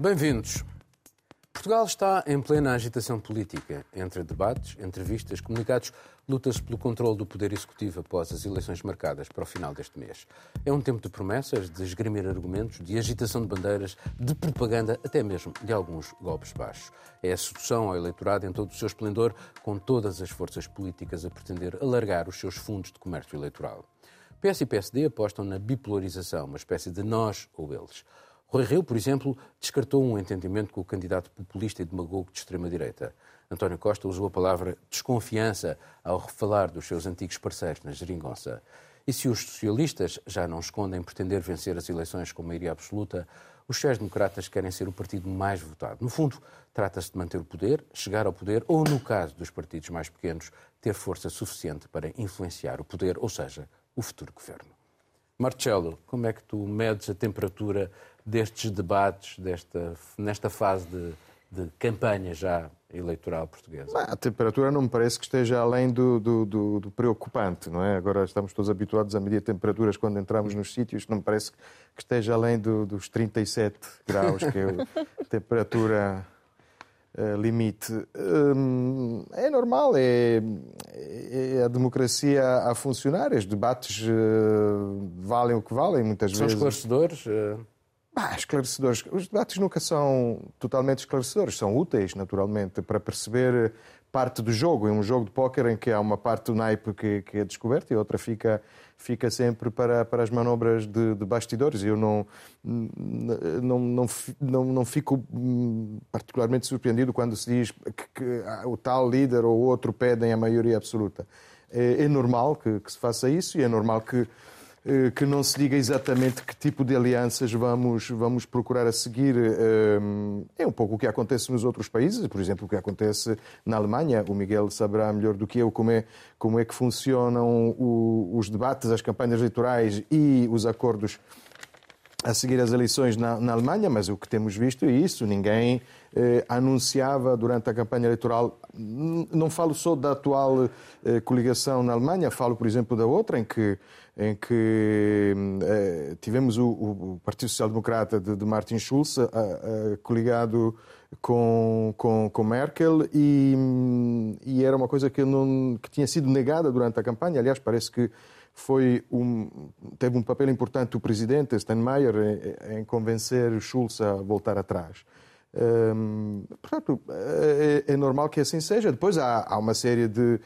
Bem-vindos. Portugal está em plena agitação política. Entre debates, entrevistas, comunicados, luta-se pelo controle do poder executivo após as eleições marcadas para o final deste mês. É um tempo de promessas, de esgrimir argumentos, de agitação de bandeiras, de propaganda, até mesmo de alguns golpes baixos. É a sedução ao eleitorado em todo o seu esplendor, com todas as forças políticas a pretender alargar os seus fundos de comércio eleitoral. PS e PSD apostam na bipolarização, uma espécie de nós ou eles. Rui Rio, por exemplo, descartou um entendimento com o candidato populista e demagogo de extrema-direita. António Costa usou a palavra desconfiança ao falar dos seus antigos parceiros na geringonça. E se os socialistas já não escondem pretender vencer as eleições com maioria absoluta, os sociais-democratas querem ser o partido mais votado. No fundo, trata-se de manter o poder, chegar ao poder ou, no caso dos partidos mais pequenos, ter força suficiente para influenciar o poder, ou seja, o futuro governo. Marcelo, como é que tu medes a temperatura destes debates, desta, nesta fase de, de campanha já eleitoral portuguesa? A temperatura não me parece que esteja além do, do, do, do, preocupante, não é? Agora estamos todos habituados a medir temperaturas quando entramos nos sítios, não me parece que esteja além dos 37 graus, que é a temperatura uh, limite. Um, é normal, é, é, a democracia a funcionar, os debates uh, valem o que valem, muitas São vezes. São esclarecedores? Esclarecedores. Os debates nunca são totalmente esclarecedores, são úteis, naturalmente, para perceber parte do jogo. É um jogo de póquer em que há uma parte do naipe que, que é descoberta e outra fica, fica sempre para, para as manobras de, de bastidores. Eu não, não, não, não, não fico particularmente surpreendido quando se diz que, que o tal líder ou outro pedem a maioria absoluta. É, é normal que, que se faça isso e é normal que que não se diga exatamente que tipo de alianças vamos, vamos procurar a seguir. Eh, é um pouco o que acontece nos outros países, por exemplo, o que acontece na Alemanha. O Miguel saberá melhor do que eu como é, como é que funcionam os debates, as campanhas eleitorais e os acordos a seguir as eleições na, na, Alemanha, mas o que temos visto é isso. Ninguém eh, anunciava durante a campanha eleitoral. Não falo só da atual eh, coligação na Alemanha, falo, por exemplo, da outra, em que, em que eh, tivemos o, o, Partido Social Democrata de, de Martin Schulz coligado com, com, com Merkel e, e, era uma coisa que, não, que tinha sido negada durante a campanha. Aliás, parece que foi um, teve um papel importante o presidente Steinmeier em, em convencer Schulz a voltar atrás. Hum, portanto, é, é, normal que assim seja. Depois há, há uma série de,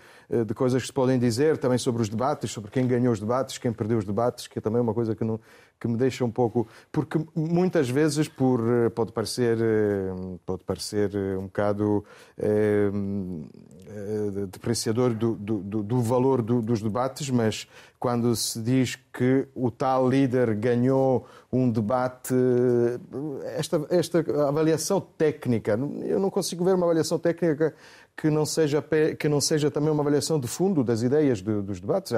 de, coisas que se podem dizer também sobre os debates, sobre quem ganhou os debates, quem perdeu os debates, que é também uma coisa que, não, que me deixa um pouco. Porque muitas vezes por, pode, parecer, pode parecer um bocado é, depreciador do, do, do valor do, dos debates, mas quando se diz que o tal líder ganhou um debate, esta, esta avaliação técnica, eu não consigo ver uma avaliação técnica que não seja, que não seja também uma avaliação de fundo das ideias de, dos debates.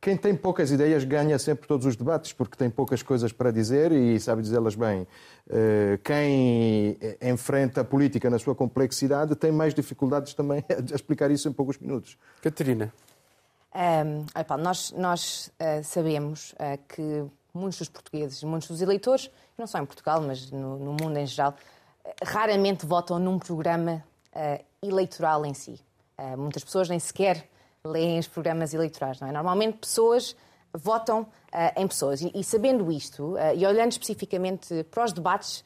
Quem tem poucas ideias ganha sempre todos os debates, porque tem poucas coisas para dizer e sabe dizê-las bem. Eh, quem enfrenta a política na sua complexidade tem mais dificuldades também a explicar isso em poucos minutos. Catarina. Um, opa, nós nós uh, sabemos uh, que muitos dos portugueses, muitos dos eleitores, não só em Portugal, mas no, no mundo em geral, uh, raramente votam num programa eleitoral em si. muitas pessoas nem sequer leem os programas eleitorais, não é? Normalmente pessoas votam em pessoas. E, e sabendo isto, e olhando especificamente para os debates,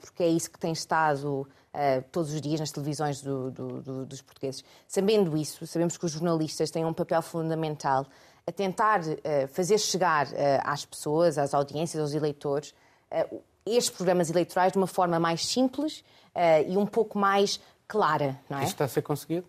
porque é isso que tem estado uh, todos os dias nas televisões do, do, do, dos portugueses. Sabendo isso, sabemos que os jornalistas têm um papel fundamental a tentar uh, fazer chegar uh, às pessoas, às audiências, aos eleitores, estes programas eleitorais de uma forma mais simples e um pouco mais clara. Não é? Isso está a ser conseguido?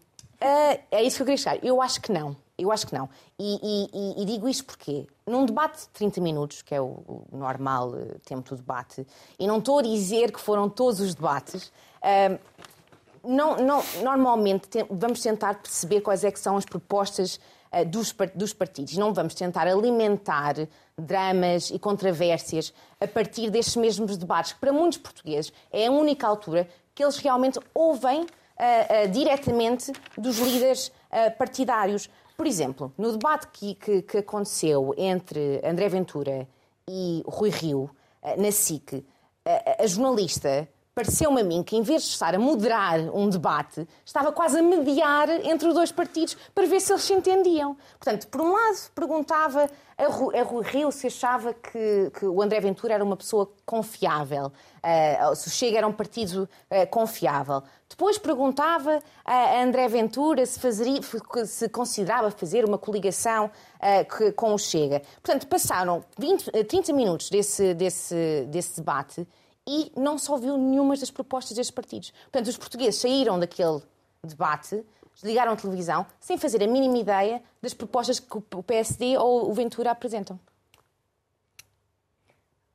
é isso que eu queria chegar. Eu acho que não. Eu acho que não. E, e, e, digo isto porque, num debate de 30 minutos, que é o, o normal tempo do debate, e não estou a dizer que foram todos os debates, não, não, normalmente vamos tentar perceber quais é que são as propostas uh, dos, dos partidos. Não vamos tentar alimentar dramas e controvérsias a partir destes mesmos debates, que para muitos portugueses é a única altura que eles realmente ouvem uh, uh, diretamente dos líderes partidários. Por exemplo, no debate que, que, que, aconteceu entre André Ventura e Rui Rio, na SIC, a jornalista pareceu-me a mim que, em vez de estar a moderar um debate, estava quase a mediar entre os dois partidos para ver se eles se entendiam. Portanto, por um lado, perguntava a Rui Rio se achava que, que, o André Ventura era uma pessoa confiável, uh, se o Chega era um partido uh, confiável. Depois perguntava a André Ventura se, fazeria, se considerava fazer uma coligação uh, que, com o Chega. Portanto, passaram 20, 30 minutos desse, desse, desse debate e não se ouviu nenhuma das propostas destes partidos. Portanto, os portugueses saíram daquele debate, desligaram a televisão, sem fazer a mínima ideia das propostas que o PSD ou o Ventura apresentam.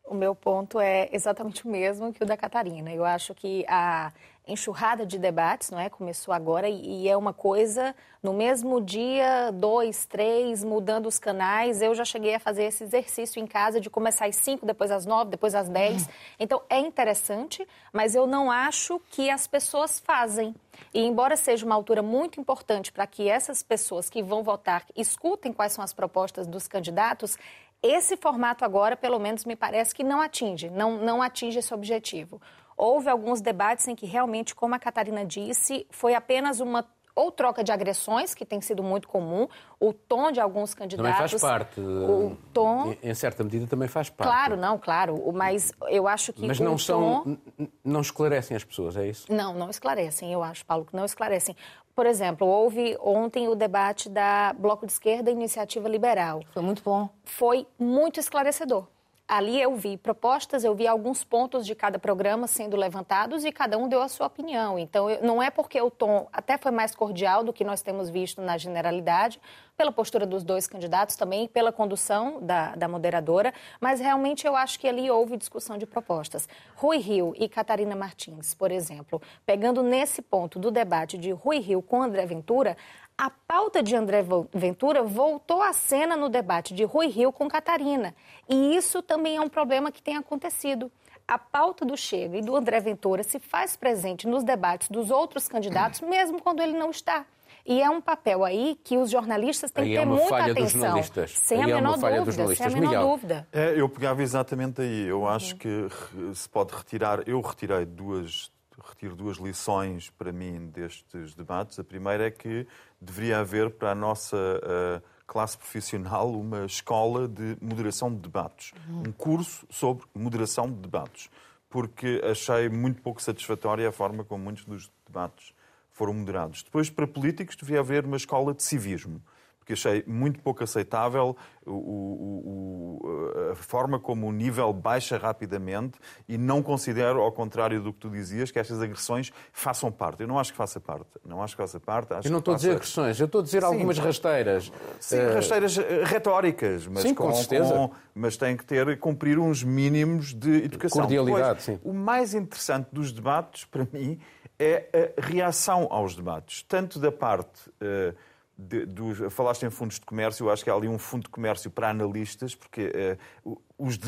O meu ponto é exatamente o mesmo que o da Catarina. Eu acho que a enxurrada de debates, não é? Começou agora e é uma coisa no mesmo dia, dois, três, mudando os canais. Eu já cheguei a fazer esse exercício em casa de começar às cinco, depois às nove, depois às dez. Então é interessante, mas eu não acho que as pessoas fazem. E embora seja uma altura muito importante para que essas pessoas que vão votar escutem quais são as propostas dos candidatos, esse formato agora, pelo menos, me parece que não atinge, não, não atinge esse objetivo. Houve alguns debates em que realmente, como a Catarina disse, foi apenas uma ou troca de agressões, que tem sido muito comum, o tom de alguns candidatos. Também faz parte. O tom. Em certa medida também faz parte. Claro, não, claro. Mas eu acho que. Mas não são. Tom... Não esclarecem as pessoas, é isso? Não, não esclarecem, eu acho, Paulo, que não esclarecem. Por exemplo, houve ontem o debate da Bloco de Esquerda e Iniciativa Liberal. Foi muito bom. Foi muito esclarecedor ali eu vi propostas, eu vi alguns pontos de cada programa sendo levantados e cada um deu a sua opinião. Então, eu, não é porque o tom até foi mais cordial do que nós temos visto na generalidade, pela postura dos dois candidatos também, pela condução da, da moderadora, mas realmente eu acho que ali houve discussão de propostas. Rui Rio e Catarina Martins, por exemplo, pegando nesse ponto do debate de Rui Rio com André Ventura, a pauta de André Ventura voltou à cena no debate de Rui Rio com Catarina. E isso também é um problema que tem acontecido. A pauta do Chega e do André Ventura se faz presente nos debates dos outros candidatos, mesmo quando ele não está. E é um papel aí que os jornalistas têm aí que ter é muita atenção. Sem aí a menor é dúvida, sem a menor Miguel. dúvida. É, eu pegava exatamente aí. Eu acho uhum. que se pode retirar. Eu retirei duas retiro duas lições para mim destes debates. A primeira é que deveria haver para a nossa uh, classe profissional uma escola de moderação de debates, uhum. um curso sobre moderação de debates, porque achei muito pouco satisfatória a forma como muitos dos debates foram moderados. Depois, para políticos, deveria haver uma escola de civismo que achei muito pouco aceitável o, o, o, a forma como o nível baixa rapidamente e não considero, ao contrário do que tu dizias, que estas agressões façam parte. Eu não acho que faça parte. Não acho que faça parte. eu não estou a dizer agressões, eu estou a dizer Sim, algumas rasteiras. Sim, uh... rasteiras eh, retóricas, mas sim, com, com certeza. Com, mas tem que ter, cumprir uns mínimos de educação. Cordialidade, Depois, sim. O mais interessante dos debates, para mim, é a reação aos debates, tanto da parte uh, de, falaste em fundos de comércio, eu acho que há ali um fundo de comércio para analistas, porque uh, os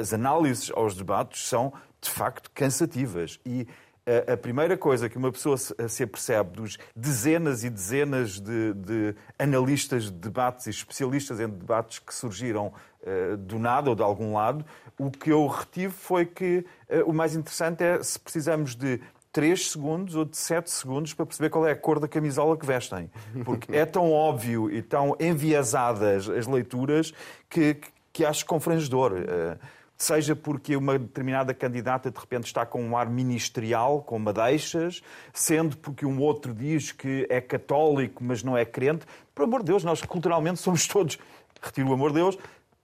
as análises aos debates são, de facto, cansativas. E uh, a primeira coisa que uma pessoa se, se apercebe dos dezenas e dezenas de, de, analistas de debates e especialistas em debates que surgiram uh, do nada ou de algum lado, o que eu retive foi que o mais interessante é se precisamos de 3 segundos ou de 7 segundos para perceber qual é a cor da camisola que vestem. Porque é tão óbvio e tão enviesadas as leituras que, que acho confrangedor. Eh, seja porque uma determinada candidata de repente está com um ar ministerial, com madeixas, sendo porque um outro diz que é católico, mas não é crente. Por amor de Deus, nós culturalmente somos todos, retiro o amor de Deus,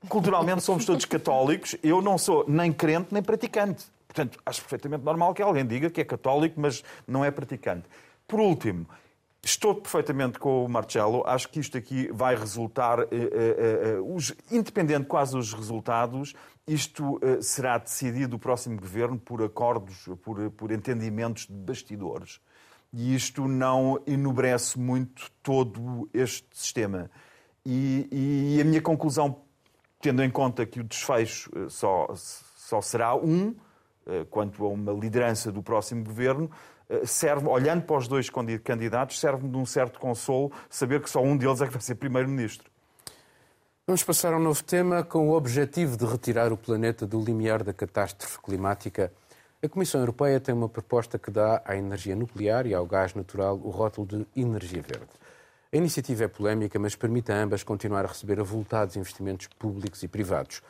culturalmente somos todos católicos. Eu não sou nem crente nem praticante. Portanto, acho perfeitamente normal que alguém diga que é católico, mas não é praticante. Por último, Estou perfeitamente com o Marcelo. Acho que isto aqui vai resultar, eh, eh, eh, os, independente quase dos resultados, isto eh, será decidido o próximo governo por acordos, por, por entendimentos de bastidores. E isto não enobrece muito todo este sistema. E, e a minha conclusão, tendo em conta que o desfecho eh, só, só será um, eh, quanto a uma liderança do próximo governo, eh, serve, olhando para os dois candidatos, serve-me de um certo consolo saber que só um deles é que vai ser primeiro-ministro. Vamos passar a um novo tema com o objetivo de retirar o planeta do limiar da catástrofe climática. A Comissão Europeia tem uma proposta que dá à energia nuclear e ao gás natural o rótulo de energia verde. A iniciativa é polémica, mas permite a ambas continuar a receber avultados investimentos públicos e privados.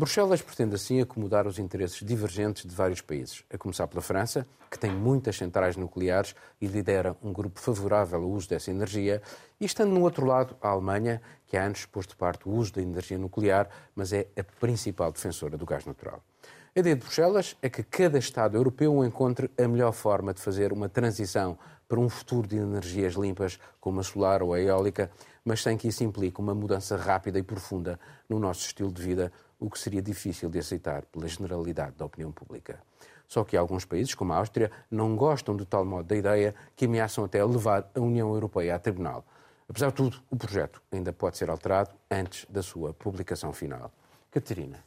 Bruxelas pretende assim acomodar os interesses divergentes de vários países, a começar pela França, que tem muitas centrais nucleares e lidera um grupo favorável ao uso dessa energia, e estando no outro lado a Alemanha, que há anos pôs de parte o uso da energia nuclear, mas é a principal defensora do gás natural. A ideia de Bruxelas é que cada Estado europeu encontre a melhor forma de fazer uma transição para um futuro de energias limpas, como a solar ou a eólica, mas sem que isso implique uma mudança rápida e profunda no nosso estilo de vida, o que seria difícil de aceitar pela generalidade da opinião pública. Só que alguns países, como a Áustria, não gostam de tal modo da ideia que ameaçam até levar a União Europeia a tribunal. Apesar de tudo, o projeto ainda pode ser alterado antes da sua publicação final. Catarina.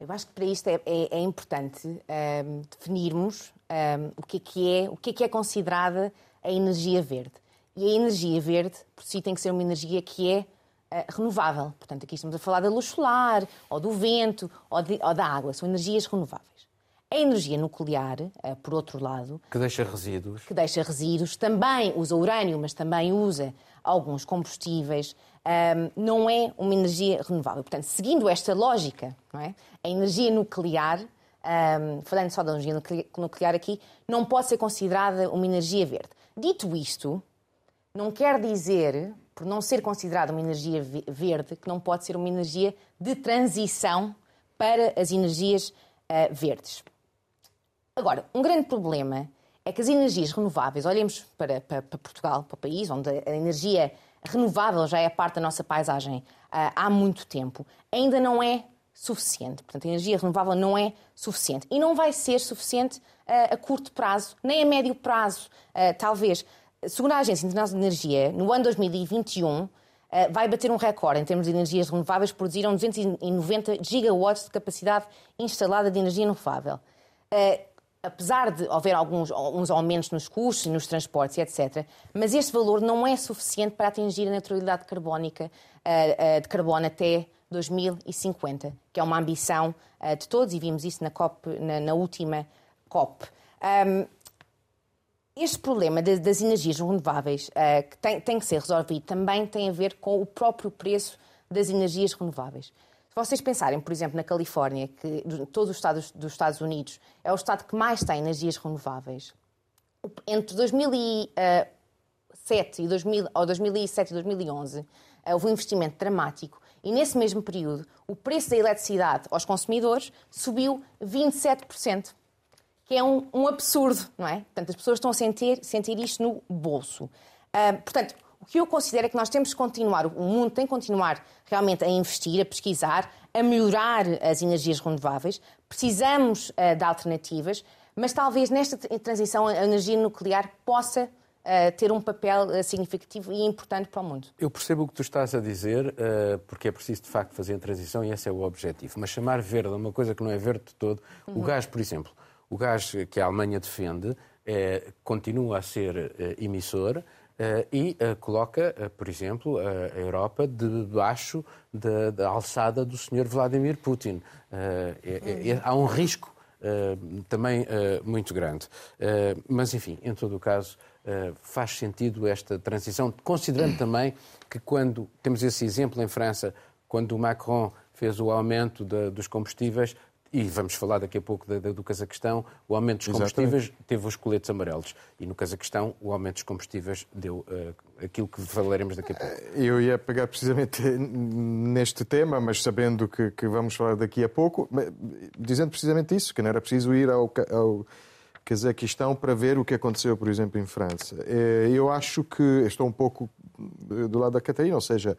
Eu acho que para isto é, é, é importante um, ehm, definirmos um, ehm, o, que é que é, o que é que é considerada a energia verde. E a energia verde, por si, tem que ser uma energia que é renovável. Portanto, aqui estamos a falar da luz solar, ou do vento, ou, de, ou da água. São energias renováveis. A energia nuclear, uh, por outro lado... Que deixa resíduos. Que deixa resíduos. Também usa urânio, mas também usa alguns combustíveis um, não é uma energia renovável. Portanto, seguindo esta lógica, é? a energia nuclear, um, falando só da energia nuclear aqui, não pode ser considerada uma energia verde. Dito isto, não quer dizer, por não ser considerada uma energia verde, que não pode ser uma energia de transição para as energias uh, verdes. Agora, um grande problema é que as energias renováveis, olhemos para, para, para Portugal, para o país, onde a energia renovável já é parte da nossa paisagem uh, há muito tempo, ainda não é suficiente. Portanto, a energia renovável não é suficiente. E não vai ser suficiente uh, a curto prazo, nem a médio prazo, talvez. Segundo a Agência Internacional de Energia, no ano 2021, vai bater um recorde em termos de energias renováveis, produziram 290 gigawatts de capacidade instalada de energia renovável apesar de haver alguns uns aumentos nos custos, nos transportes, etc., mas este valor não é suficiente para atingir a neutralidade carbónica uh, de carbono até 2050, que é uma ambição de todos, e vimos isso na, COP, na, na última COP. Um, este problema das energias renováveis, que tem, que ser resolvido, também tem a ver com o próprio preço das energias renováveis. Se vocês pensarem, por exemplo, na Califórnia, que todos os estados dos Estados Unidos é o estado que mais tem energias renováveis, entre 2007 e 2000, ou 2007 e 2011 eh, houve um investimento dramático e nesse mesmo período o preço da eletricidade aos consumidores subiu 27%, que é um, um absurdo, não é? Portanto, as pessoas estão a sentir, sentir isto no bolso. Uh, portanto, o que eu considero é que nós temos que continuar, o mundo tem que continuar realmente a investir, a pesquisar, a melhorar as energias renováveis. Precisamos uh, de alternativas, mas talvez nesta transição a energia nuclear possa uh, ter um papel uh, significativo e importante para o mundo. Eu percebo o que tu estás a dizer, porque é preciso de facto fazer a transição e esse é o objetivo. Mas chamar verde a uma coisa que não é verde de todo, uhum. o gás, por exemplo, o gás que a Alemanha defende é, continua a ser emissor. Uh, e coloca, por exemplo, a Europa debaixo da, da, alçada do Sr. Vladimir Putin. É, é, é, há um risco também muito grande. mas, enfim, em todo o caso, faz sentido esta transição, considerando também que quando temos esse exemplo em França, quando o Macron fez o aumento de, dos combustíveis, e vamos falar daqui a pouco do, do Cazaquistão, o aumento dos combustíveis Exatamente. teve os coletes amarelos. E no Cazaquistão, o aumento dos combustíveis deu uh, aquilo que falaremos daqui a pouco. Eh, eu ia pegar precisamente neste tema, mas sabendo que, que vamos falar daqui a pouco, dizendo precisamente isso, que não era preciso ir ao, ao Cazaquistão para ver o que aconteceu, por exemplo, em França. Eh, eu acho que estou um pouco do lado da Catarina, ou seja,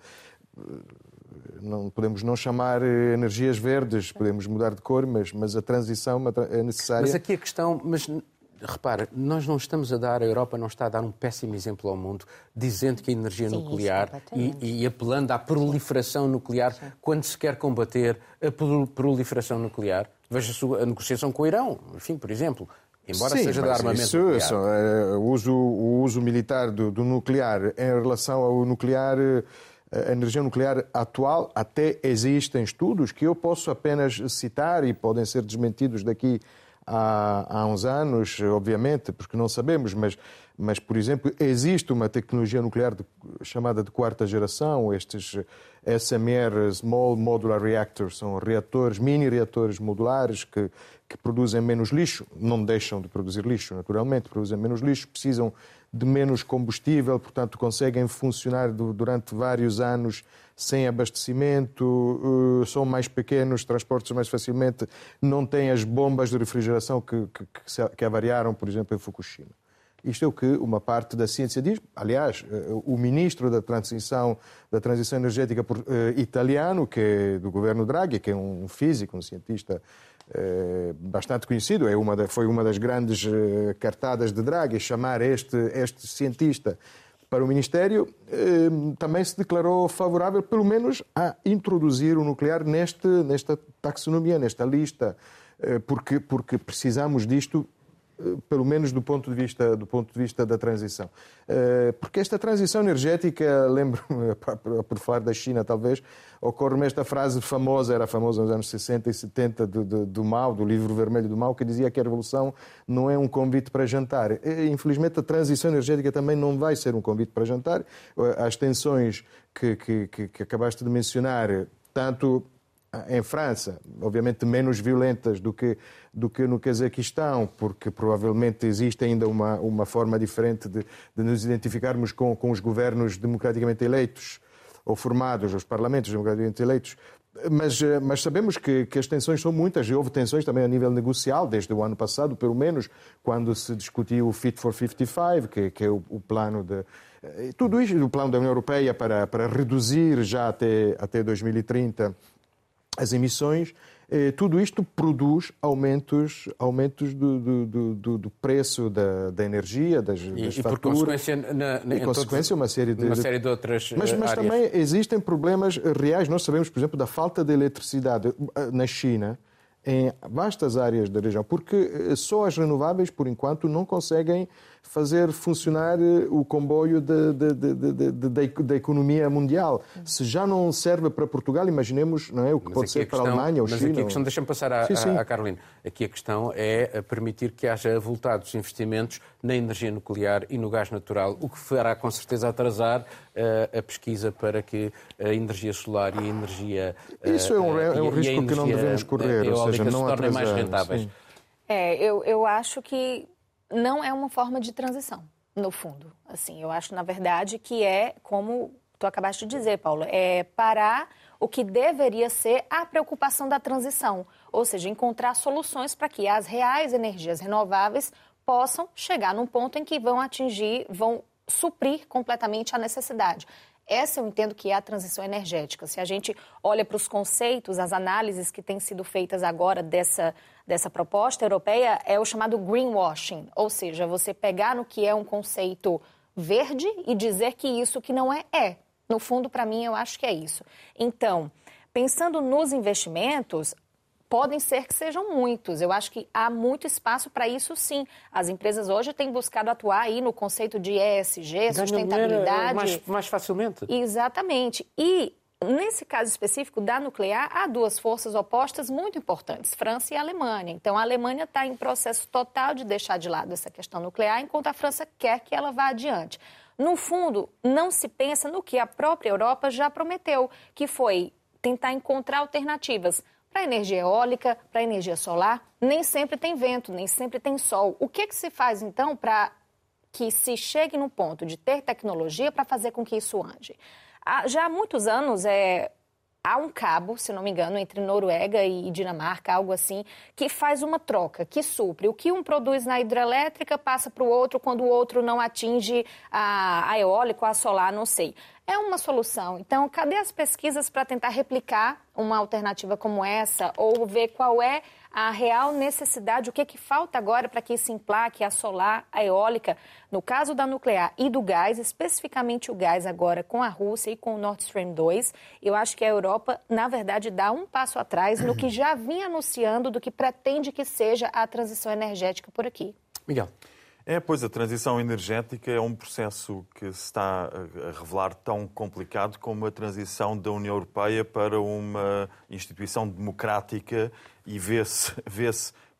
não podemos não chamar eh, energias verdes, podemos mudar de cor, mas, mas a transição é necessária. Mas aqui a questão, mas repara, nós não estamos a dar, a Europa não está a dar um péssimo exemplo ao mundo, dizendo que a energia Sim, nuclear e, e, apelando à proliferação nuclear, Sim. quando se quer combater a proliferação nuclear. Veja a negociação com o Irão, enfim, por exemplo. Embora Sim, seja de armamento isso, nuclear. Isso, é, o, uso, o uso militar do, do nuclear em relação ao nuclear a energia nuclear atual, até existem estudos que eu posso apenas citar e podem ser desmentidos daqui há uns anos, obviamente, porque não sabemos, mas, mas por exemplo, existe uma tecnologia nuclear de, chamada de quarta geração, estes SMR, Small Modular Reactors, são reatores, mini reatores modulares que, que produzem menos lixo, não deixam de produzir lixo, naturalmente, produzem menos lixo, precisam de menos combustível, portanto, conseguem funcionar durante vários anos sem abastecimento, eh, são mais pequenos, transportam mais facilmente, não têm as bombas de refrigeração que, que, que avariaram, por exemplo, em Fukushima. Isto é o que uma parte da ciência diz. Aliás, eh, o ministro da transição, da transição energética eh, italiano, que é do governo Draghi, que é um físico, um cientista bastante conhecido, é uma foi uma das grandes cartadas de Draghi, chamar este, este cientista para o Ministério, ehm, também se declarou favorável, pelo menos, a introduzir o nuclear neste, nesta taxonomia, nesta lista, eh, porque, porque precisamos disto eh, pelo menos do ponto de vista do ponto de vista da transição. Eh, porque esta transição energética lembro-me por falar da China talvez ocorre-me esta frase famosa era famosa nos anos 60 e 70 do, do, do Mao do livro vermelho do Mao que dizia que a revolução não é um convite para jantar. Infelizmente a transição energética também não vai ser um convite para jantar. As tensões que, que, que acabaste de mencionar tanto em França, obviamente menos violentas do que, do que no Cazaquistão, porque provavelmente existe ainda uma, uma forma diferente de, de nos identificarmos com, com os governos democraticamente eleitos ou formados, os parlamentos democraticamente eleitos. Mas, mas sabemos que, que, as tensões são muitas e houve tensões também a nível negocial, desde o ano passado, pelo menos, quando se discutiu o Fit for 55, que, que é o, o plano de. Tudo isto, o plano da União Europeia para, para reduzir já até, até 2030 as emissões, eh, tudo isto produz aumentos, aumentos do, do, do, do preço da, da, energia, das, e, das e faturas. por consequência, na, na, e consequência uma série de, uma série de outras mas, mas também existem problemas reais. Nós sabemos, por exemplo, da falta de eletricidade eh, na China em vastas áreas da região, porque eh, só as renováveis, por enquanto, não conseguem fazer funcionar eh, o comboio da economia mundial. Se já não serve para Portugal, imaginemos não é, o que mas pode ser para a Alemanha ou mas China. Mas aqui a questão, deixa-me passar à, sim, sim. à Carolina, aqui a questão é permitir que haja avultados investimentos na energia nuclear e no gás natural, o que fará com certeza atrasar uh, a pesquisa para que a energia solar e a energia... Uh, Isso é um, é um risco que não devemos correr, ou seja, não se tornem mais rentáveis. Sim. É, eu, eu acho que não é uma forma de transição, no fundo. Assim, eu acho, na verdade, que é como tu acabaste de dizer, Paulo, é parar o que deveria ser a preocupação da transição, ou seja, encontrar soluções para que as reais energias renováveis possam chegar num ponto em que vão atingir, vão suprir completamente a necessidade. Essa eu entendo que é a transição energética. Se a gente olha para os conceitos, as análises que têm sido feitas agora dessa, dessa proposta europeia, é o chamado greenwashing, ou seja, você pegar no que é um conceito verde e dizer que isso que não é, é. No fundo, para mim, eu acho que é isso. Então, pensando nos investimentos, podem ser que sejam muitos. Eu acho que há muito espaço para isso, sim. As empresas hoje têm buscado atuar aí no conceito de ESG, sustentabilidade. Mais, mais facilmente. Exatamente. E Nesse caso específico da nuclear, há duas forças opostas muito importantes, França e Alemanha. Então, a Alemanha está em processo total de deixar de lado essa questão nuclear, enquanto a França quer que ela vá adiante. No fundo, não se pensa no que a própria Europa já prometeu, que foi tentar encontrar alternativas para energia eólica, para energia solar, nem sempre tem vento, nem sempre tem sol. O que, que se faz, então, para que se chegue no ponto de ter tecnologia para fazer com que isso ande? Já há muitos anos, é, há um cabo, se não me engano, entre Noruega e Dinamarca, algo assim, que faz uma troca, que supre. O que um produz na hidrelétrica passa para o outro quando o outro não atinge a, a eólica a solar, não sei é uma solução. Então, cadê as pesquisas para tentar replicar uma alternativa como essa ou ver qual é a real necessidade, o que, é que falta agora para que se emplaque a solar, a eólica, no caso da nuclear e do gás, especificamente o gás agora com a Rússia e com o Nord Stream 2, eu acho que a Europa, na verdade, dá um passo atrás no que já vinha anunciando do que pretende que seja a transição energética por aqui. Miguel. É, pois a transição energética é um processo que se está a revelar tão complicado como a transição da União Europeia para uma instituição democrática e vê-se vê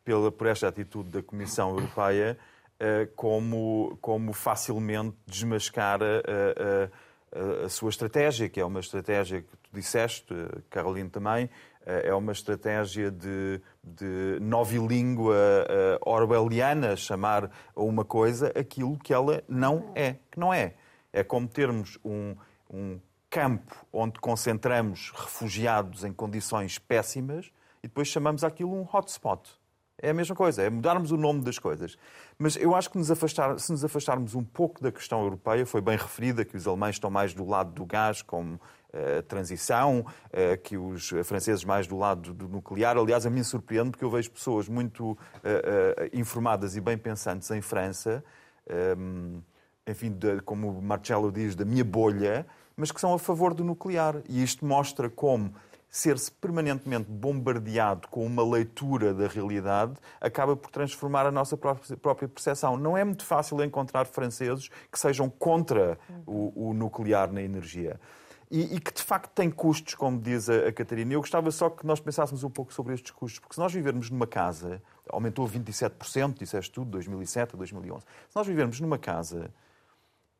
pela, por esta atitude da Comissão Europeia uh, como, como facilmente desmascar a, a, a, a, sua estratégia, que é uma estratégia que tu disseste, Caroline também, é uma estratégia de, de novilíngua uh, orwelliana, chamar a uma coisa aquilo que ela não é, que não é. É como termos um, um campo onde concentramos refugiados em condições péssimas e depois chamamos aquilo um hotspot. É a mesma coisa, é mudarmos o nome das coisas. Mas eu acho que nos afastar, se nos afastarmos um pouco da questão europeia, foi bem referida que os alemães estão mais do lado do gás como uh, transição, uh, que os franceses mais do lado do nuclear. Aliás, a mim surpreende porque eu vejo pessoas muito uh, informadas e bem pensantes em França, um, enfim, como Marcelo diz, da minha bolha, mas que são a favor do nuclear. E isto mostra como ser-se permanentemente bombardeado com uma leitura da realidade acaba por transformar a nossa própria percepção. Não é muito fácil encontrar franceses que sejam contra o, o nuclear na energia. E, e, que de facto tem custos, como diz a, a Catarina. Eu gostava só que nós pensássemos um pouco sobre estes custos, porque se nós vivermos numa casa, aumentou 27%, disseste tudo, 2007 a 2011. Se nós vivermos numa casa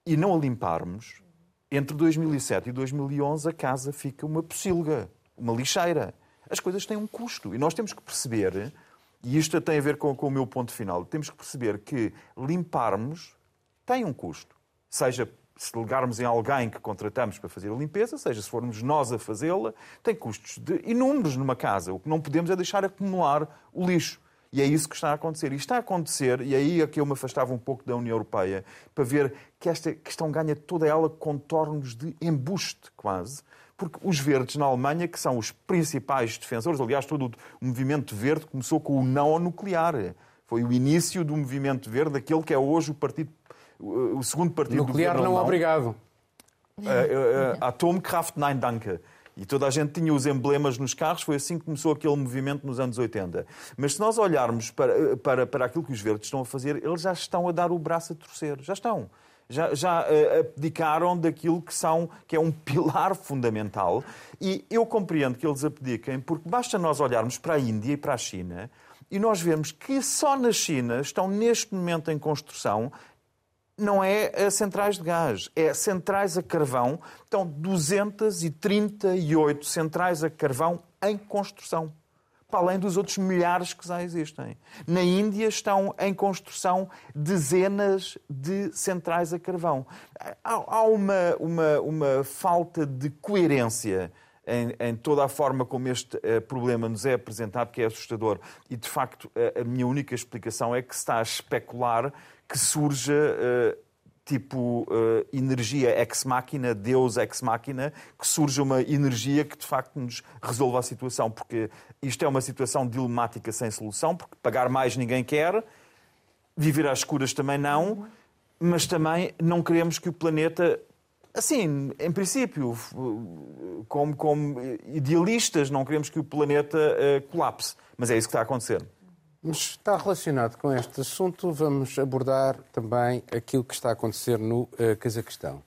e não a limparmos, entre 2007 e 2011 a casa fica uma pocilga, uma lixeira. As coisas têm um custo e nós temos que perceber, e isto tem a ver com, com o meu ponto final, temos que perceber que limparmos tem um custo. Seja se ligarmos em alguém que contratamos para fazer a limpeza, seja se formos nós a fazê-la, tem custos inúmeros numa casa. O que não podemos é deixar acumular o lixo. E é isso que está a acontecer. E está a acontecer, e aí é que eu me afastava um pouco da União Europeia, para ver que esta questão ganha toda ela contornos de embuste, quase. Porque os verdes na Alemanha, que são os principais defensores, aliás, todo o movimento verde começou com o não ao nuclear. Foi o início do movimento verde, aquele que é hoje o partido, o segundo partido nuclear do Nuclear não, obrigado. Uh, uh, Atomkraft, nein, danke. E toda a gente tinha os emblemas nos carros, foi assim que começou aquele movimento nos anos 80. Mas se nós olharmos para, para, para aquilo que os verdes estão a fazer, eles já estão a dar o braço a torcer. Já estão. Já, já uh, abdicaram daquilo que, são, que é um pilar fundamental. E eu compreendo que eles abdiquem, porque basta nós olharmos para a Índia e para a China e nós vemos que só na China estão neste momento em construção não é centrais de gás, é centrais a carvão. Estão 238 centrais a carvão em construção, para além dos outros milhares que já existem. Na Índia estão em construção dezenas de centrais a carvão. Há uma, uma, uma falta de coerência em, em, toda a forma como este uh, problema nos é apresentado, que é assustador. E, de facto, a, a minha única explicação é que se está a especular que surja uh, tipo uh, energia ex máquina, Deus ex máquina, que surja uma energia que de facto nos resolva a situação, porque isto é uma situação dilemática sem solução, porque pagar mais ninguém quer, viver às escuras também não, mas também não queremos que o planeta Assim, em princípio, como, como idealistas, não queremos que o planeta uh, colapse, mas é isso que está a acontecer. Mas está relacionado com este assunto, vamos abordar também aquilo que está a acontecer no uh, Cazaquistão.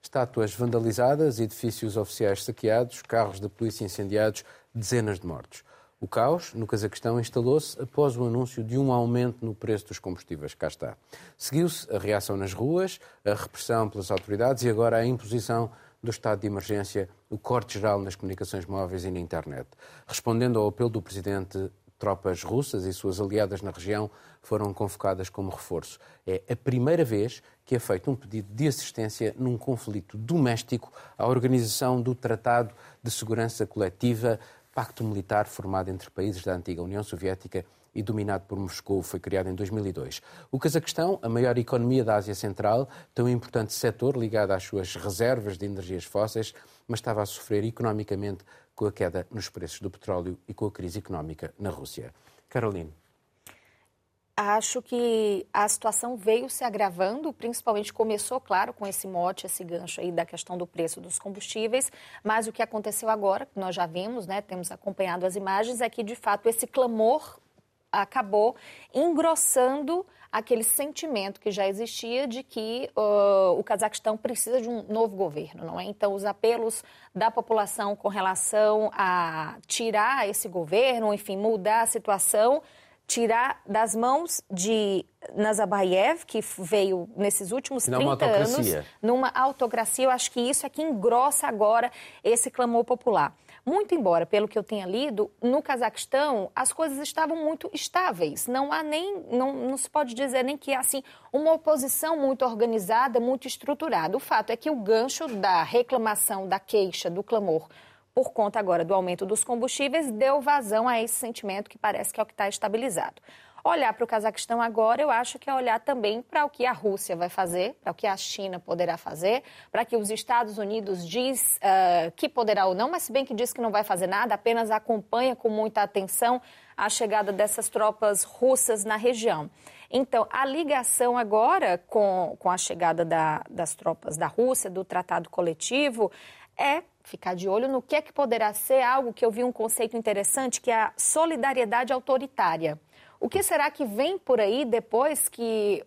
Estátuas vandalizadas, edifícios oficiais saqueados, carros da polícia incendiados, dezenas de mortos. O caos no Cazaquistão instalou-se após o anúncio de um aumento no preço dos combustíveis. Cá está. Seguiu-se a reação nas ruas, a repressão pelas autoridades e agora a imposição do estado de emergência, o corte geral nas comunicações móveis e na internet. Respondendo ao apelo do presidente tropas russas e suas aliadas na região foram convocadas como reforço. É a primeira vez que é feito um pedido de assistência num conflito doméstico à organização do Tratado de Segurança Coletiva, pacto militar formado entre países da antiga União Soviética e dominado por Moscou, foi criado em 2002. O Cazaquistão, a maior economia da Ásia Central, tem um importante setor ligado às suas reservas de energias fósseis, mas estava a sofrer economicamente com a queda nos preços do petróleo e com a crise económica na Rússia. Caroline. Acho que a situação veio se agravando, principalmente começou, claro, com esse mote, esse gancho aí da questão do preço dos combustíveis, mas o que aconteceu agora, que nós já vimos, né, temos acompanhado as imagens, é que de fato esse clamor acabou engrossando aquele sentimento que já existia de que uh, o Cazaquistão precisa de um novo governo, não é? Então, os apelos da população com relação a tirar esse governo, enfim, mudar a situação, tirar das mãos de Nazarbayev, que veio nesses últimos 30 anos, numa autocracia. Eu acho que isso é que engrossa agora esse clamor popular. Muito embora, pelo que eu tenha lido, no Cazaquistão as coisas estavam muito estáveis. Não há nem, não, não se pode dizer nem que há assim uma oposição muito organizada, muito estruturada. O fato é que o gancho da reclamação, da queixa, do clamor por conta agora do aumento dos combustíveis, deu vazão a esse sentimento que parece que é o que está estabilizado. Olhar para o Cazaquistão agora, eu acho que é olhar também para o que a Rússia vai fazer, para o que a China poderá fazer, para que os Estados Unidos diz uh, que poderá ou não, mas se bem que diz que não vai fazer nada, apenas acompanha com muita atenção a chegada dessas tropas russas na região. Então, a ligação agora com, com a chegada da, das tropas da Rússia, do tratado coletivo, é ficar de olho no que é que poderá ser algo que eu vi um conceito interessante, que é a solidariedade autoritária. O que será que vem por aí depois que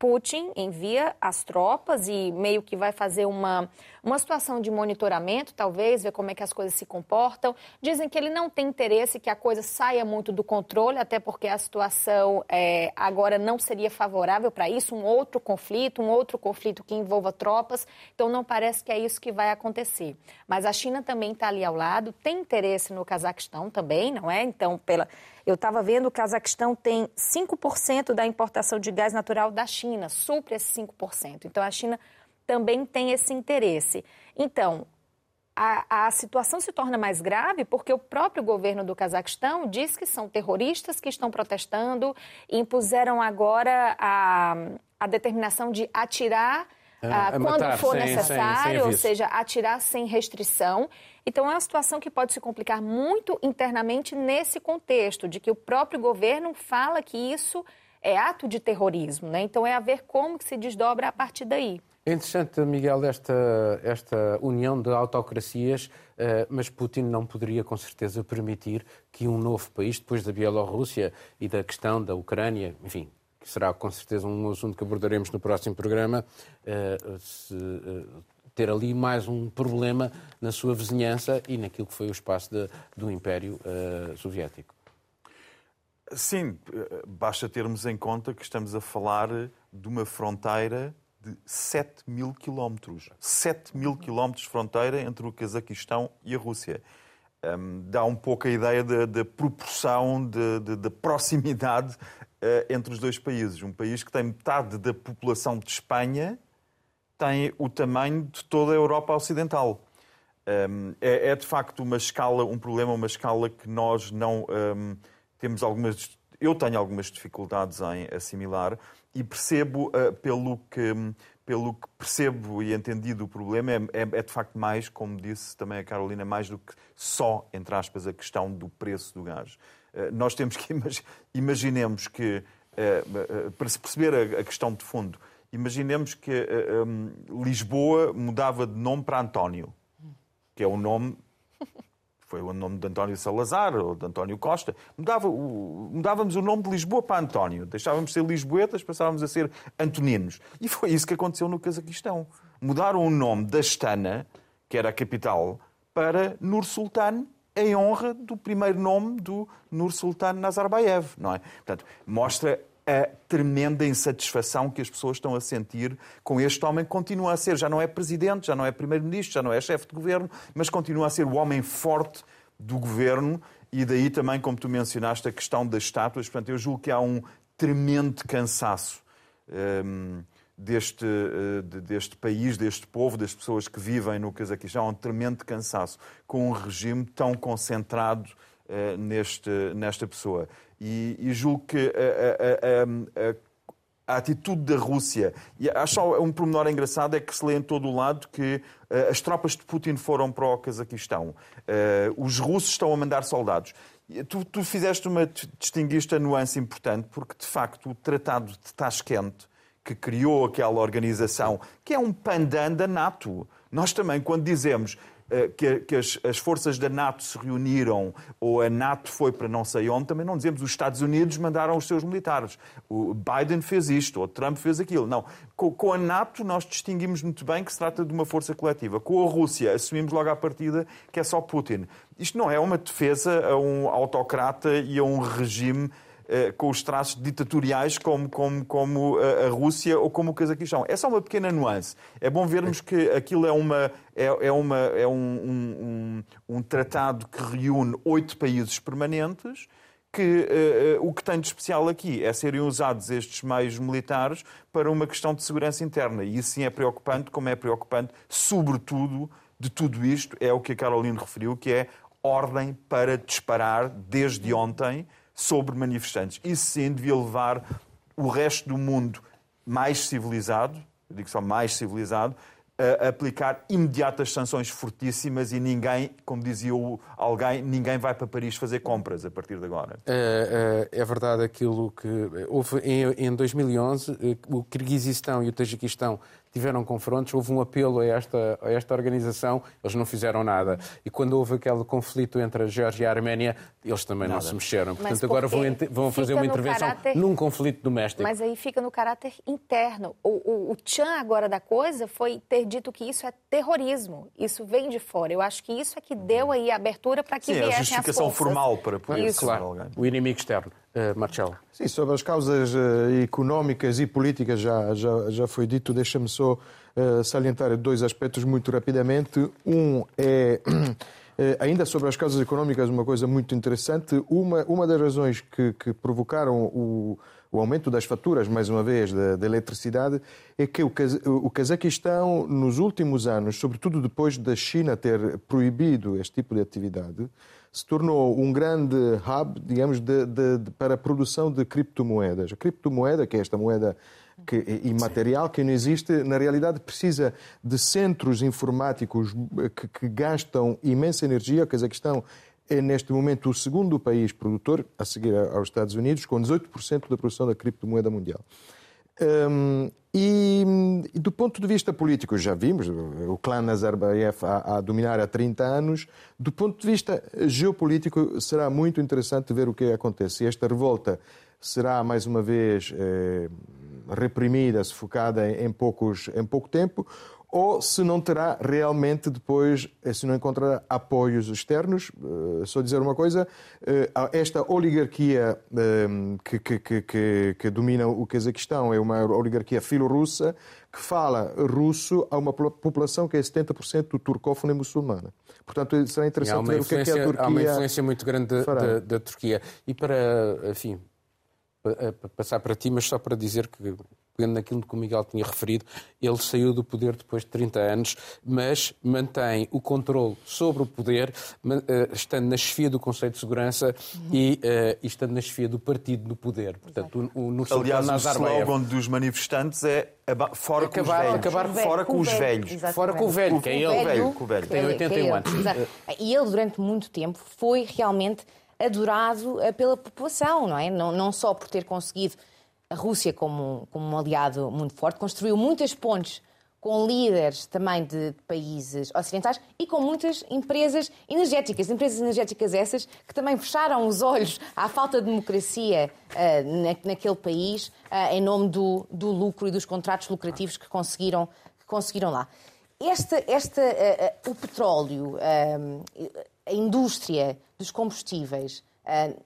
Putin envia as tropas e meio que vai fazer uma, uma situação de monitoramento, talvez, ver como é que as coisas se comportam. Dizem que ele não tem interesse que a coisa saia muito do controle, até porque a situação é, agora não seria favorável para isso, um outro conflito, um outro conflito que envolva tropas. Então, não parece que é isso que vai acontecer. Mas a China também está ali ao lado, tem interesse no Cazaquistão também, não é? Então, pela eu estava vendo o Cazaquistão tem 5% da importação de gás natural da China, supre esse 5%. Então, a China também tem esse interesse. Então, a, a, situação se torna mais grave porque o próprio governo do Cazaquistão diz que são terroristas que estão protestando e impuseram agora a, a determinação de atirar ah, quando matar, for sem, necessário, sem, sem ou seja, atirar sem restrição. Então, é uma situação que pode se complicar muito internamente nesse contexto, de que o próprio governo fala que isso é ato de terrorismo. Né? Então, é a ver como que se desdobra a partir daí. É interessante, Miguel, esta, esta união de autocracias, eh, mas Putin não poderia, com certeza, permitir que um novo país, depois da Bielorrússia e da questão da Ucrânia, enfim, que será com certeza um assunto que abordaremos no próximo programa, eh, se, eh, ter ali mais um problema na sua vizinhança e naquilo que foi o espaço de, do Império uh, Soviético. Sim, basta termos em conta que estamos a falar de uma fronteira de 7 mil quilómetros. 7 mil quilómetros de fronteira entre o Cazaquistão e a Rússia. Um, dá um pouco a ideia da, proporção, da proximidade uh, entre os dois países. Um país que tem metade da população de Espanha tem o tamanho de toda a Europa Ocidental. Um, é, é, de facto uma escala, um problema, uma escala que nós não um, temos algumas. Eu tenho algumas dificuldades em assimilar e percebo, uh, pelo, que, pelo que percebo e entendido o problema, é, é, é, de facto mais, como disse também a Carolina, mais do que só, entre aspas, a questão do preço do gás. Uh, nós temos que imaginemos que, uh, para se perceber a, a questão de fundo, Imaginemos que uh, um, Lisboa mudava de nome para António, que é o nome foi o nome de António Salazar ou de António Costa. Mudava o, mudávamos o nome de Lisboa para António. Deixávamos de ser Lisboetas, passávamos a ser Antoninos. E foi isso que aconteceu no Cazaquistão. Mudaram o nome da Astana, que era a capital, para Nur Sultan, em honra do primeiro nome do Nur Sultan Nazarbayev. Não é? Portanto, mostra a tremenda insatisfação que as pessoas estão a sentir com este homem que continua a ser, já não é presidente, já não é primeiro-ministro, já não é chefe de governo, mas continua a ser o homem forte do governo e daí também, como tu mencionaste, a questão das estátuas. Portanto, eu julgo que há um tremendo cansaço um, deste, uh, deste país, deste povo, das pessoas que vivem no Cazaquistão, há um tremendo cansaço com um regime tão concentrado uh, neste, nesta pessoa. E, e julgo que a, a, a, a, atitude da Rússia, e acho só um pormenor engraçado, é que se lê em todo o lado que uh, as tropas de Putin foram para o Cazaquistão. Uh, os russos estão a mandar soldados. Tu, tu fizeste uma, distinguiste a nuance importante, porque de facto o Tratado de Tashkent, que criou aquela organização, que é um pandan da NATO. Nós também, quando dizemos eh, que, que as, as, forças da NATO se reuniram ou a NATO foi para não sei onde, também não dizemos os Estados Unidos mandaram os seus militares. O Biden fez isto, ou Trump fez aquilo. Não. Com, com a NATO nós distinguimos muito bem que se trata de uma força coletiva. Com a Rússia assumimos logo à partida que é só Putin. Isto não é uma defesa a um autocrata e a um regime com os traços ditatoriais como, como, como a Rússia ou como o Cazaquistão. É só uma pequena nuance. É bom vermos que aquilo é, uma, é, é, uma, é um, um, um, um tratado que reúne oito países permanentes que uh, o que tem de especial aqui é serem usados estes meios militares para uma questão de segurança interna. E isso sim é preocupante, como é preocupante, sobretudo, de tudo isto, é o que a Caroline referiu, que é ordem para disparar desde ontem sobre manifestantes. Isso sim devia levar o resto do mundo mais civilizado, digo só mais civilizado, a aplicar imediatas sanções fortíssimas e ninguém, como dizia alguém, ninguém vai para Paris fazer compras a partir de agora. É, é, é verdade aquilo que houve em, 2011, eh, o Kirguizistão e o Tajiquistão tiveram confrontos, houve um apelo a esta, a esta organização, eles não fizeram nada. E quando houve aquele conflito entre a Geórgia e a Arménia, eles também nada. não se mexeram. Portanto, agora vão, vão fazer uma intervenção caráter... num conflito doméstico. Mas aí fica no caráter interno. O, o, o tchan agora da coisa foi ter dito que isso é terrorismo. Isso vem de fora. Eu acho que isso é que deu aí a abertura para que Sim, viessem a justificação formal para poder isso. Claro, o inimigo externo. Uh, Marcelo. Sim, sobre as causas uh, económicas e políticas já, já, já foi dito. Deixa-me só uh, salientar dois aspectos muito rapidamente. Um é, ainda sobre as causas económicas, uma coisa muito interessante. Uma, uma das razões que, que provocaram o, o aumento das faturas, mais uma vez, da, da eletricidade, é que o, o Cazaquistão, nos últimos anos, sobretudo depois da China ter proibido este tipo de atividade, se tornou um grande hub, digamos, de, de, de, para a produção de criptomoedas. A criptomoeda, que é esta moeda que, imaterial que não existe, na realidade precisa de centros informáticos que, que gastam imensa energia. O Cazaquistão é, neste momento, o segundo país produtor, a seguir aos Estados Unidos, com 18% da produção da criptomoeda mundial. Um, e, do ponto de vista político, já vimos o clã Nazarbayev a, a, dominar há 30 anos. Do ponto de vista geopolítico, será muito interessante ver o que acontece. Esta revolta será, mais uma vez, eh, reprimida, sufocada em, poucos, em pouco tempo, ou se não terá realmente depois, eh, se não encontrará apoios externos. Uh, só dizer uma coisa, uh, esta oligarquia uh, que, que, que, que, domina o Cazaquistão é uma oligarquia filo-russa que fala russo a uma população que é 70% turcófona e muçulmana. Portanto, será interessante ver o que é, que a Turquia Há uma influência muito grande da, da Turquia. E para, enfim, passar para ti, mas só para dizer que pegando naquilo que o Miguel tinha referido, ele saiu do poder depois de 30 anos, mas mantém o controle sobre o poder, eh, estando na chefia do Conselho de Segurança uhum. e, uh, e, estando na chefia do partido no poder. Portanto, o, no Aliás, o slogan dos manifestantes é fora acabar, com os velhos. Acabar fora com, com os velhos. Exatamente. Fora com o velho, que é ele. Velho, o. Que tem 81 que é anos. Exato. E ele, durante muito tempo, foi realmente adorado eh, pela população, não é? Não, não só por ter conseguido a Rússia, como, como um aliado muito forte, construiu muitas pontes com líderes também de países ocidentais e com muitas empresas energéticas. Empresas energéticas essas que também fecharam os olhos à falta de democracia uh, na, naquele país uh, em nome do, do, lucro e dos contratos lucrativos que conseguiram, que conseguiram lá. Esta, esta, uh, o petróleo, a indústria dos combustíveis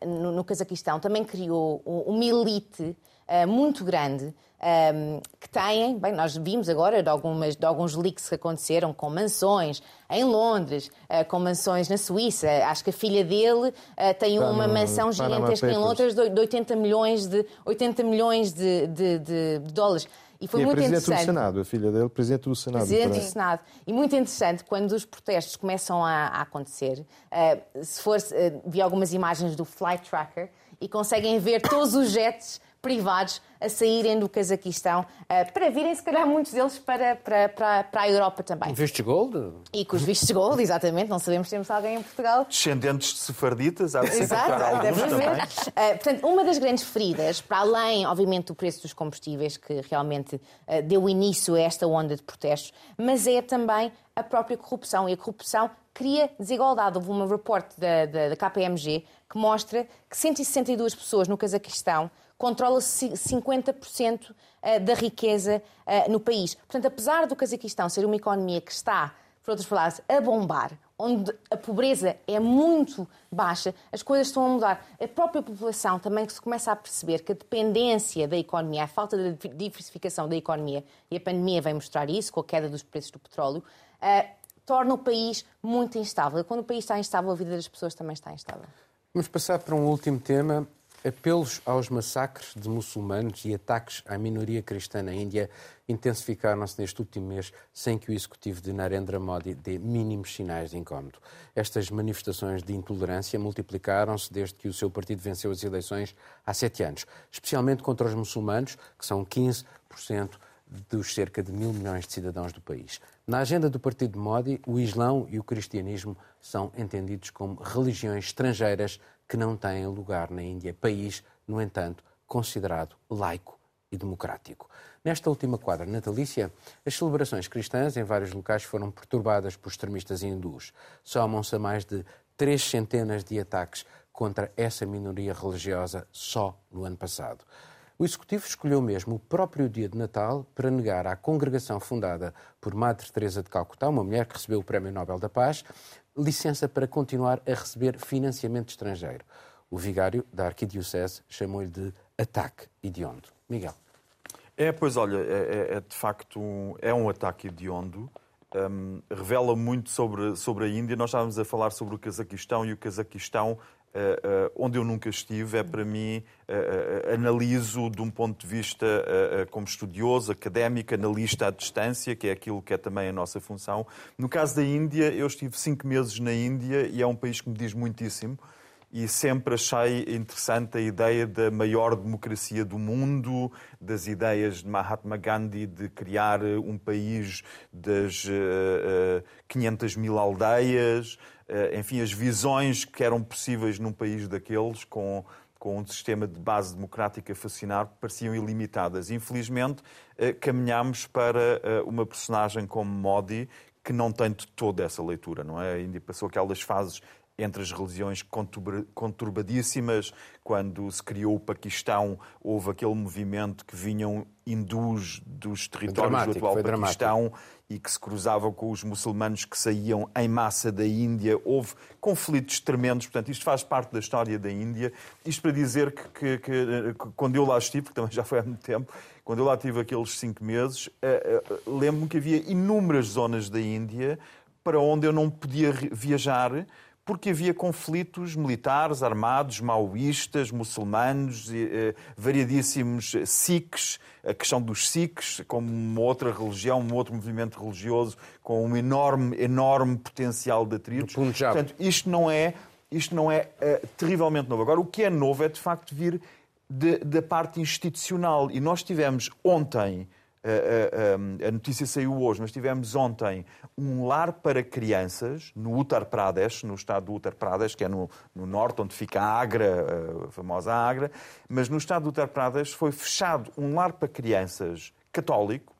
no, no Cazaquistão também criou uma elite uh, muito grande. Um, ehm, que têm, bem, nós vimos agora de, algumas, de alguns leaks que aconteceram com mansões em Londres, uh, com mansões na Suíça. Acho que a filha dele uh, tem Está uma mansão gigantesca em Londres de, de 80 milhões de, 80 milhões de, de, de dólares. E foi e muito presidente interessante. do Senado, a filha dele, presidente do Senado. Presidente do Senado. E muito interessante, quando os protestos começam a, a acontecer, uh, se for, uh, vi algumas imagens do Flight Tracker e conseguem ver todos os jets privados a saírem do Cazaquistão uh, para virem, se calhar, muitos deles para, para, para, para a Europa também. Com vistos gold? E com os vistos gold, exatamente. Não sabemos se temos alguém em Portugal. Descendentes de sefarditas, há de Exato, alguns também. Uh, portanto, uma das grandes feridas, para além, obviamente, do preço dos combustíveis, que realmente uh, deu início a esta onda de protestos, mas é também a própria corrupção. E a corrupção cria desigualdade. Houve um reporte da, da, da KPMG que mostra que 162 pessoas no Cazaquistão controla 50% eh, da riqueza eh, no país. Portanto, apesar do Cazaquistão ser uma economia que está por outras palavras, a bombar, onde a pobreza é muito baixa, as coisas estão a mudar. A própria população também se começa a perceber que a dependência da economia, a falta de diversificação da economia, e a pandemia vem mostrar isso, com a queda dos preços do petróleo, uh, torna o país muito instável. E quando o país está instável, a vida das pessoas também está instável. Vamos passar para um último tema. Apelos aos massacres de muçulmanos e ataques à minoria cristã na Índia intensificaram-se neste último mês sem que o executivo de Narendra Modi dê mínimos sinais de incómodo. Estas manifestações de intolerância multiplicaram-se desde que o seu partido venceu as eleições há sete anos, especialmente contra os muçulmanos, que são 15% dos cerca de mil milhões de cidadãos do país. Na agenda do partido de Modi, o Islão e o cristianismo são entendidos como religiões estrangeiras que não têm lugar na Índia, país, no entanto, considerado laico e democrático. Nesta última quadra natalícia, as celebrações cristãs em vários locais foram perturbadas por extremistas hindus. Somam-se a mais de três centenas de ataques contra essa minoria religiosa só no ano passado. O Executivo escolheu mesmo o próprio dia de Natal para negar à congregação fundada por Madre Teresa de Calcutá, uma mulher que recebeu o Prémio Nobel da Paz, licença para continuar a receber financiamento estrangeiro. O vigário da Arquidiocese chamou-lhe de ataque hediondo. Miguel. É, pois olha, é, é, é de facto um, é um ataque hediondo. Um, revela muito sobre, sobre a Índia. Nós estávamos a falar sobre o Cazaquistão e o Cazaquistão Uh, onde eu nunca estive, é para mim, uh, analiso de um ponto de vista como estudioso, académico, analista à distância, que é aquilo que é também a nossa função. No caso da Índia, eu estive cinco meses na Índia e é um país que me diz muitíssimo e sempre achei interessante a ideia da maior democracia do mundo, das ideias de Mahatma Gandhi de criar um país das uh, uh, 500 mil aldeias, enfim, as visões que eram possíveis num país daqueles com com um sistema de base democrática fascinar, pareciam ilimitadas. Infelizmente, caminhamos para uma personagem como Modi, que não tem de toda essa leitura, não é? A Índia passou aquelas fases entre as religiões conturbadíssimas. Quando se criou o Paquistão, houve aquele movimento que vinham hindus dos territórios do atual Paquistão dramático. E que se cruzavam com os muçulmanos que saíam em massa da Índia. Houve conflitos tremendos, portanto, isto faz parte da história da Índia. Isto para dizer que, que, que, que quando eu lá estive, porque também já foi há muito tempo, quando eu lá tive aqueles cinco meses, uh, uh, lembro-me que havia inúmeras zonas da Índia para onde eu não podia viajar porque havia conflitos militares, armados, maoístas, muçulmanos, eh, variadíssimos sikhs, a questão dos sikhs como uma outra religião, um outro movimento religioso com um enorme, enorme potencial de atritos. Portanto, isto não é, isto não é uh, terrivelmente novo. Agora, o que é novo é, de facto, vir da parte institucional. E nós tivemos ontem a, notícia saiu hoje, mas tivemos ontem um lar para crianças no Uttar Pradesh, no estado do Uttar Pradesh, que é no, no norte, onde fica a Agra, a famosa Agra, mas no estado do Uttar Pradesh foi fechado um lar para crianças católico,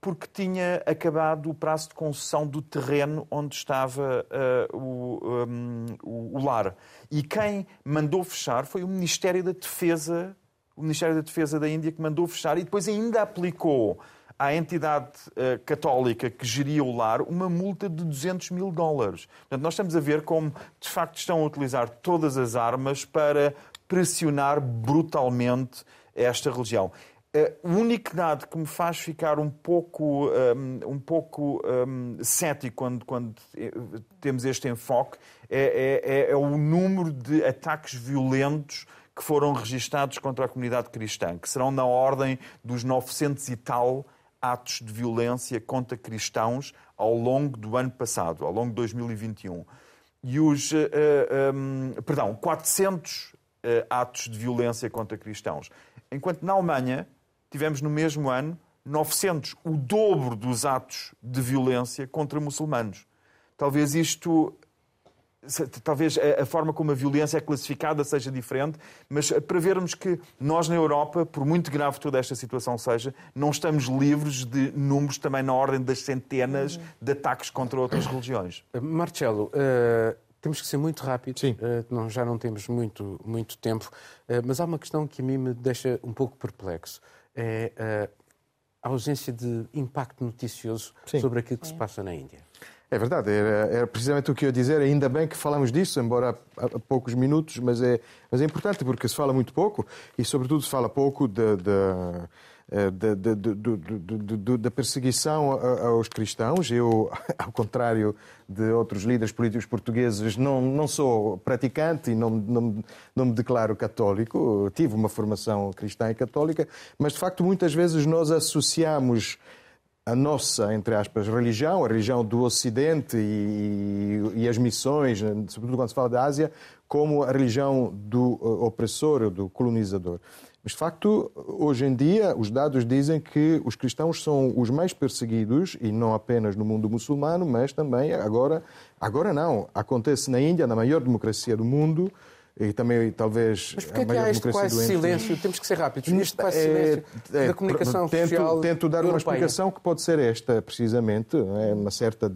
porque tinha acabado o prazo de concessão do terreno onde estava uh, o, um, o, o lar. E quem mandou fechar foi o Ministério da Defesa o Ministério da Defesa da Índia que mandou fechar e depois ainda aplicou à entidade uh, católica que geria o lar uma multa de 200 mil dólares. Portanto, nós estamos a ver como, de facto, estão a utilizar todas as armas para pressionar brutalmente esta religião. Uh, o único dado que me faz ficar um pouco, um, ehm, um pouco um, ehm, cético quando, quando eh, temos este enfoque é, é, é, é o número de ataques violentos que foram registados contra a comunidade cristã, que serão na ordem dos 900 e tal atos de violência contra cristãos ao longo do ano passado, ao longo de 2021. E os, uh, eh, um, eh, perdão, 400 uh, eh, atos de violência contra cristãos. Enquanto na Alemanha tivemos no mesmo ano 900, o dobro dos atos de violência contra muçulmanos. Talvez isto talvez a forma como a violência é classificada seja diferente, mas para vermos que nós na Europa, por muito grave toda esta situação seja, não estamos livres de números também na ordem das centenas de ataques contra outras religiões. Marcelo, uh, temos que ser muito rápidos, uh, não, já não temos muito, muito tempo, uh, mas há uma questão que a mim me deixa um pouco perplexo. É a ausência de impacto noticioso Sim. sobre aquilo que se passa na Índia. É verdade, era, era, precisamente o que eu ia dizer. Ainda bem que falamos disso, embora há, há, poucos minutos, mas é, mas é importante porque se fala muito pouco e, sobretudo, se fala pouco de, de, da perseguição aos cristãos. Eu, ao contrário de outros líderes políticos portugueses, não, não sou praticante e não, não, não me declaro católico. Tive uma formação cristã e católica, mas, de facto, muitas vezes nós associamos a nossa, entre aspas, religião, a religião do Ocidente e, e, as missões, sobretudo quando se fala da Ásia, como a religião do uh, opressor, do colonizador. Mas, de facto, hoje em dia, os dados dizem que os cristãos são os mais perseguidos, e não apenas no mundo muçulmano, mas também agora, agora não, acontece na Índia, na maior democracia do mundo, e também talvez Mas porquê é que há este quase silêncio? Temos que ser rápidos. Este quase é, silêncio é, da comunicação tento, social Tento dar europeia. uma explicação que pode ser esta, precisamente. É uma certa,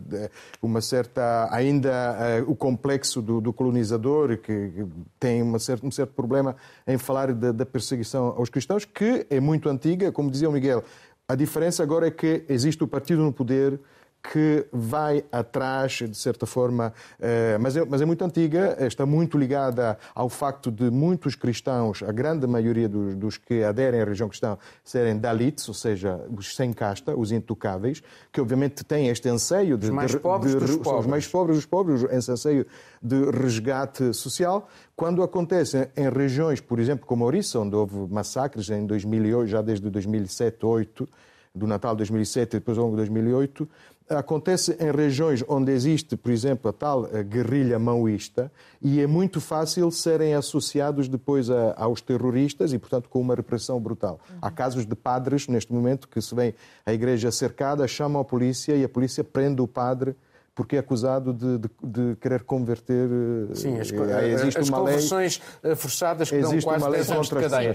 uma certa ainda uh, o complexo do, do colonizador que tem uma certa, um certo problema em falar da, da perseguição aos cristãos, que é muito antiga, como dizia o Miguel. A diferença agora é que existe o partido no poder que vai atrás, de certa forma, eh, mas, é, mas é muito antiga, está muito ligada ao facto de muitos cristãos, a grande maioria dos, dos que aderem à religião cristã, serem dalits, ou seja, os sem casta, os intocáveis, que obviamente têm este anseio de. Os mais de, pobres de, dos pobres. Os mais pobres dos pobres, esse anseio de resgate social. Quando acontece em regiões, por exemplo, como Ouriça, onde houve massacres em 2008, já desde 2007, 2008, do Natal de 2007 e depois ao longo de 2008, acontece em regiões onde existe, por exemplo, a tal guerrilha maoísta e é muito fácil serem associados depois a, aos terroristas e, portanto, com uma repressão brutal. Uhum. Há casos de padres, neste momento, que se vê a igreja cercada, chamam a polícia e a polícia prende o padre porque é acusado de, de, de querer converter. Eh, Sim, as, eh, existe as uma conversões lei, eh, forçadas que dão quase 10 anos de cadeia.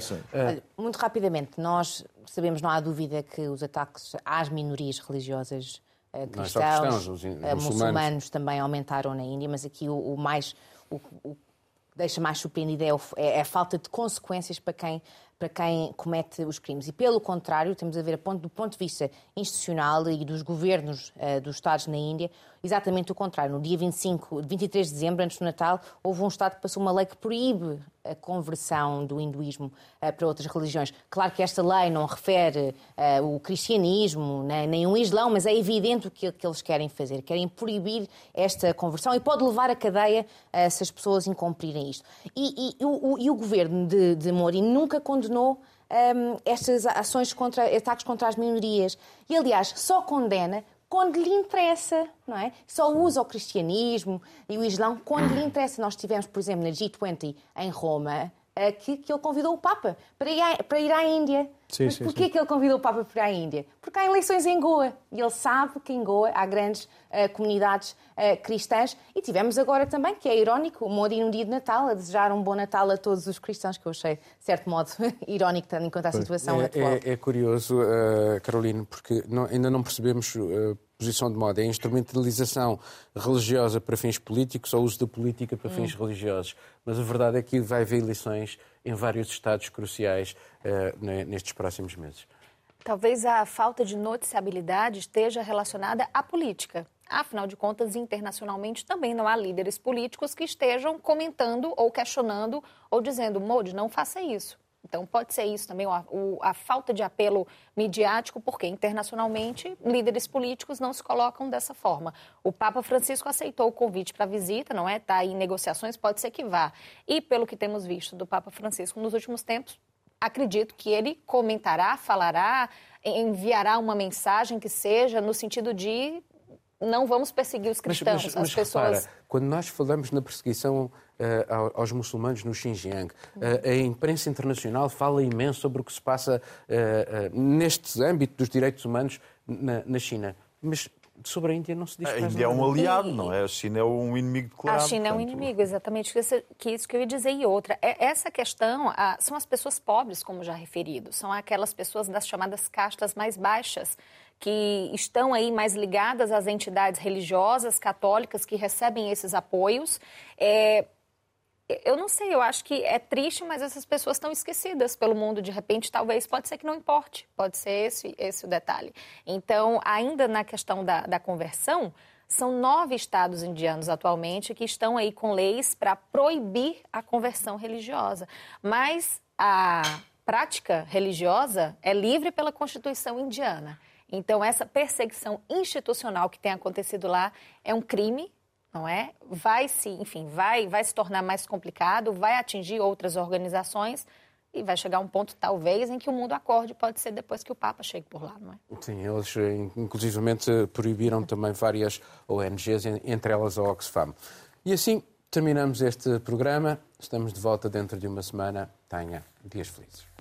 Muito rapidamente, nós sabemos, não há dúvida que os ataques às minorias religiosas cristãos, cristãos os muçulmanos. muçulmanos. também aumentaram na Índia, mas aqui o, o mais o, o, que deixa mais surpreendido é, é, a falta de consequências para quem para quem comete os crimes. E, pelo contrário, temos a ver do ponto de vista institucional e dos governos uh, dos Estados na Índia, exatamente o contrário. No dia 25, 23 de dezembro, antes do Natal, houve um Estado que passou uma lei que proíbe a conversão do hinduísmo uh, para outras religiões. Claro que esta lei não refere uh, o cristianismo nem, nem, o islão, mas é evidente o que, que, eles querem fazer. Querem proibir esta conversão e pode levar a cadeia se as pessoas incumprirem isto. E, e, o, e o, governo de, de Mori nunca condenou um, estas ações contra ataques contra as minorias. E, aliás, só condena quando lhe interessa, não é? Só usa o cristianismo e o islão quando lhe interessa. Nós tivemos, por exemplo, na G20 em Roma, que, que ele convidou o Papa para ir, à, para ir à Índia. Sim, Mas porquê sim. que ele convidou o Papa para à Índia? Porque há eleições em Goa e ele sabe que em Goa há grandes uh, comunidades uh, cristãs e tivemos agora também, que é irónico, o Modi no dia de Natal a desejar um bom Natal a todos os cristãos, que eu achei, de certo modo, irónico, tendo em conta a situação é, atual. É, é curioso, uh, Carolina, porque não, ainda não percebemos posição de moda, é a instrumentalização religiosa para fins políticos ou uso da política para fins hum. religiosos. Mas a verdade é que vai haver eleições em vários estados cruciais uh, nestes próximos meses. Talvez a falta de noticiabilidade esteja relacionada à política. Afinal de contas, internacionalmente também não há líderes políticos que estejam comentando ou questionando ou dizendo, Modi, não faça isso. Então, pode ser isso também, a, a, falta de apelo midiático, porque internacionalmente líderes políticos não se colocam dessa forma. O Papa Francisco aceitou o convite para a visita, não é? Está em negociações, pode ser que vá. E pelo que temos visto do Papa Francisco nos últimos tempos, acredito que ele comentará, falará, enviará uma mensagem que seja no sentido de não vamos perseguir os cristãos, mas, mas, mas as pessoas. Repara, quando nós falamos na perseguição uh, aos muçulmanos no Xinjiang, uh, a imprensa internacional fala imenso sobre o que se passa uh, neste âmbito dos direitos humanos na, na China. Mas sobre a Índia não se diz A Índia é um aliado, não é? A China é um inimigo declarado. A China é um inimigo, exatamente. Que isso que eu ia dizer. E outra, é, essa questão são as pessoas pobres, como já referido. São aquelas pessoas das chamadas castas mais baixas que estão aí mais ligadas às entidades religiosas católicas que recebem esses apoios. É, eu não sei, eu acho que é triste, mas essas pessoas estão esquecidas pelo mundo. De repente, talvez, pode ser que não importe, pode ser esse, esse o detalhe. Então, ainda na questão da, da conversão, São nove estados indianos atualmente que estão aí com leis para proibir a conversão religiosa. Mas a prática religiosa é livre pela Constituição indiana. Então, essa perseguição institucional que tem acontecido lá é um crime, não é? Vai se, enfim, vai, vai se tornar mais complicado, vai atingir outras organizações e vai chegar um ponto, talvez, em que o mundo acorde, pode ser depois que o Papa chegue por lá, não é? Sim, eles inclusivamente proibiram também várias ONGs, entre elas a Oxfam. E assim terminamos este programa. Estamos de volta dentro de uma semana. Tenha dias felizes.